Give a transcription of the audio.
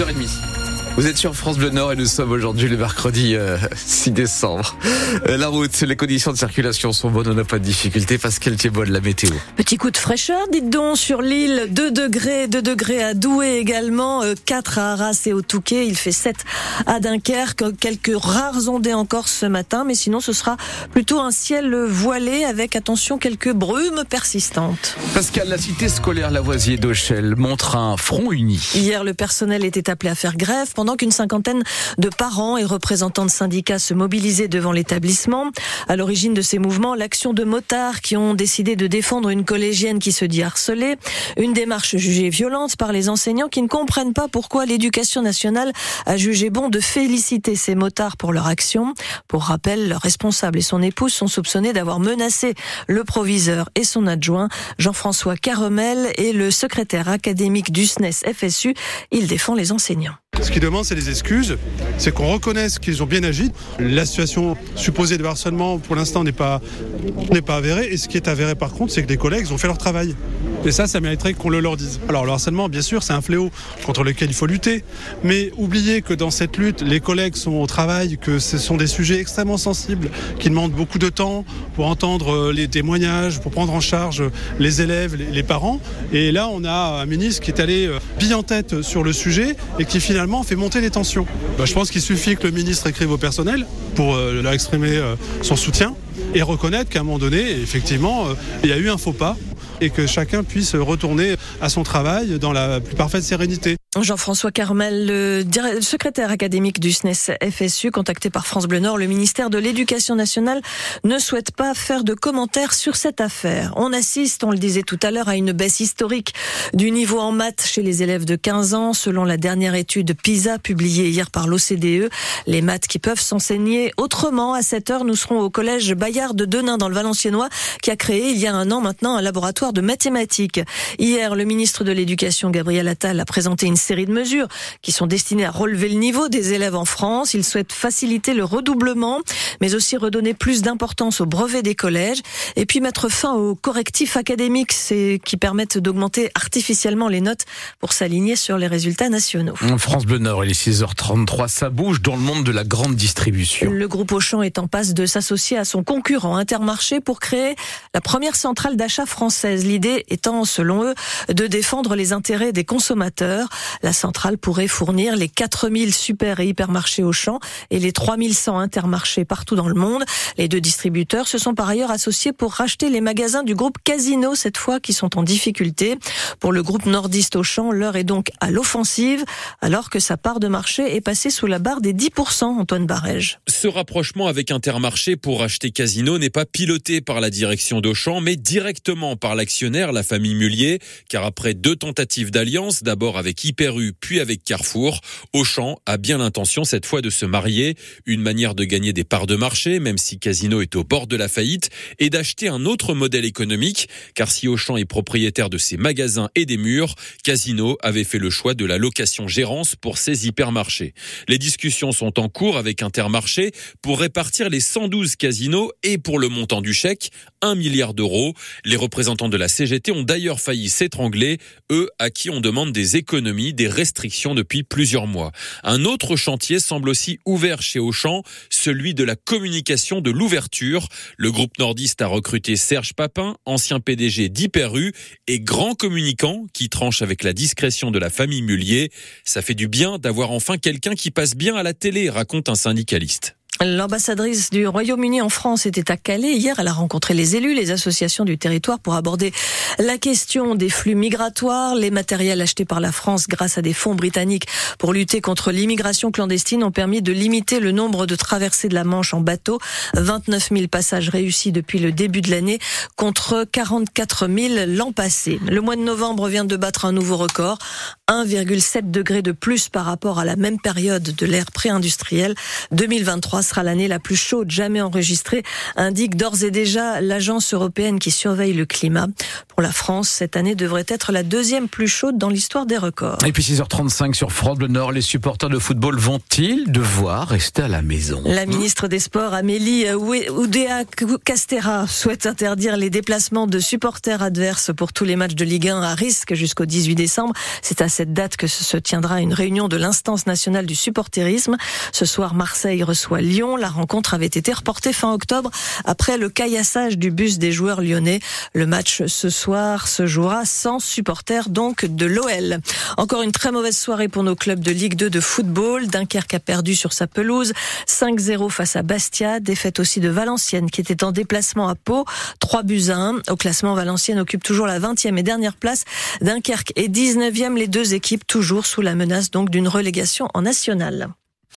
6h30. Vous êtes sur France Bleu Nord et nous sommes aujourd'hui le mercredi 6 euh, décembre. Euh, la route, les conditions de circulation sont bonnes, on n'a pas de difficulté. Pascal Thiebol, la météo. Petit coup de fraîcheur, dites donc, sur l'île, 2 degrés, 2 degrés à Douai également, 4 euh, à Arras et au Touquet, il fait 7 à Dunkerque, quelques rares ondées encore ce matin, mais sinon ce sera plutôt un ciel voilé avec, attention, quelques brumes persistantes. Pascal, la cité scolaire Lavoisier d'Auchel montre un front uni. Hier, le personnel était appelé à faire grève pendant qu'une cinquantaine de parents et représentants de syndicats se mobilisaient devant l'établissement. À l'origine de ces mouvements, l'action de motards qui ont décidé de défendre une collégienne qui se dit harcelée, une démarche jugée violente par les enseignants qui ne comprennent pas pourquoi l'éducation nationale a jugé bon de féliciter ces motards pour leur action. Pour rappel, leur responsable et son épouse sont soupçonnés d'avoir menacé le proviseur et son adjoint, Jean-François Caromel, et le secrétaire académique du SNES FSU. Il défend les enseignants. Ce qu'ils demandent, c'est des excuses, c'est qu'on reconnaisse qu'ils ont bien agi. La situation supposée de harcèlement, pour l'instant, n'est pas, n'est pas avérée. Et ce qui est avéré, par contre, c'est que les collègues ont fait leur travail. Et ça, ça mériterait qu'on le leur dise. Alors le harcèlement, bien sûr, c'est un fléau contre lequel il faut lutter. Mais oubliez que dans cette lutte, les collègues sont au travail, que ce sont des sujets extrêmement sensibles, qui demandent beaucoup de temps pour entendre euh, les témoignages, pour prendre en charge les élèves, les parents. Et là, on a un ministre qui est allé euh, bien en tête sur le sujet et qui finalement fait monter les tensions. Bah, je pense qu'il suffit que le ministre écrive au personnel pour euh, leur exprimer son soutien et reconnaître qu'à un moment donné, effectivement, il y a eu un faux pas et que chacun puisse retourner à son travail dans la plus parfaite sérénité. Jean-François Carmel, le secrétaire académique du SNES FSU, contacté par France Bleu Nord, le ministère de l'Éducation nationale ne souhaite pas faire de commentaires sur cette affaire. On assiste, on le disait tout à l'heure, à une baisse historique du niveau en maths chez les élèves de 15 ans, selon la dernière étude PISA publiée hier par l'OCDE. Les maths qui peuvent s'enseigner autrement. À cette heure, nous serons au collège Bayard de Denain dans le Valenciennois, qui a créé il y a un an maintenant un laboratoire de mathématiques. Hier, le ministre de l'Éducation, Gabriel Attal, a présenté une série de mesures qui sont destinées à relever le niveau des élèves en France. Il souhaite faciliter le redoublement, mais aussi redonner plus d'importance au brevet des collèges et puis mettre fin aux correctifs académiques qui permettent d'augmenter artificiellement les notes pour s'aligner sur les résultats nationaux. France Bleu Nord, il est 6h33, ça bouge dans le monde de la grande distribution. Le groupe Auchan est en passe de s'associer à son concurrent Intermarché pour créer la première centrale d'achat française. L'idée étant, selon eux, de défendre les intérêts des consommateurs. La centrale pourrait fournir les 4000 super et hypermarchés Auchan et les 3100 intermarchés partout dans le monde. Les deux distributeurs se sont par ailleurs associés pour racheter les magasins du groupe Casino, cette fois, qui sont en difficulté. Pour le groupe nordiste Auchan, l'heure est donc à l'offensive, alors que sa part de marché est passée sous la barre des 10%, Antoine Barège. Ce rapprochement avec Intermarché pour racheter Casino n'est pas piloté par la direction d'Auchan, mais directement par l'actionnaire, la famille Mullier, car après deux tentatives d'alliance, d'abord avec Hyper puis avec Carrefour, Auchan a bien l'intention cette fois de se marier, une manière de gagner des parts de marché, même si Casino est au bord de la faillite, et d'acheter un autre modèle économique, car si Auchan est propriétaire de ses magasins et des murs, Casino avait fait le choix de la location-gérance pour ses hypermarchés. Les discussions sont en cours avec Intermarché pour répartir les 112 casinos et pour le montant du chèque, 1 milliard d'euros. Les représentants de la CGT ont d'ailleurs failli s'étrangler, eux à qui on demande des économies, des restrictions depuis plusieurs mois. Un autre chantier semble aussi ouvert chez Auchan, celui de la communication de l'ouverture. Le groupe nordiste a recruté Serge Papin, ancien PDG d'Hyperu et grand communicant qui tranche avec la discrétion de la famille Mullier. Ça fait du bien d'avoir enfin quelqu'un qui passe bien à la télé, raconte un syndicaliste. L'ambassadrice du Royaume-Uni en France était à Calais. Hier, elle a rencontré les élus, les associations du territoire pour aborder la question des flux migratoires. Les matériels achetés par la France grâce à des fonds britanniques pour lutter contre l'immigration clandestine ont permis de limiter le nombre de traversées de la Manche en bateau. 29 000 passages réussis depuis le début de l'année contre 44 000 l'an passé. Le mois de novembre vient de battre un nouveau record. 1,7 degré de plus par rapport à la même période de l'ère pré-industrielle. 2023 sera l'année la plus chaude jamais enregistrée, indique d'ores et déjà l'agence européenne qui surveille le climat. Pour la France, cette année devrait être la deuxième plus chaude dans l'histoire des records. Et puis 6h35 sur France Bleu Nord, les supporters de football vont-ils devoir rester à la maison? La ministre des Sports, Amélie Oudéa Castera, souhaite interdire les déplacements de supporters adverses pour tous les matchs de Ligue 1 à risque jusqu'au 18 décembre. C'est à cette date que se tiendra une réunion de l'instance nationale du supporterisme. Ce soir, Marseille reçoit La rencontre avait été reportée fin octobre après le caillassage du bus des joueurs lyonnais. Le match ce soir se jouera sans supporters donc de l'OL. Encore une très mauvaise soirée pour nos clubs de Ligue 2 de football. Dunkerque a perdu sur sa pelouse 5-0 face à Bastia. Défaite aussi de Valenciennes qui était en déplacement à Pau. 3 buts à 1. Au classement, Valenciennes occupe toujours la 20e et dernière place. Dunkerque est 19e. Les deux équipes toujours sous la menace donc d'une relégation en nationale.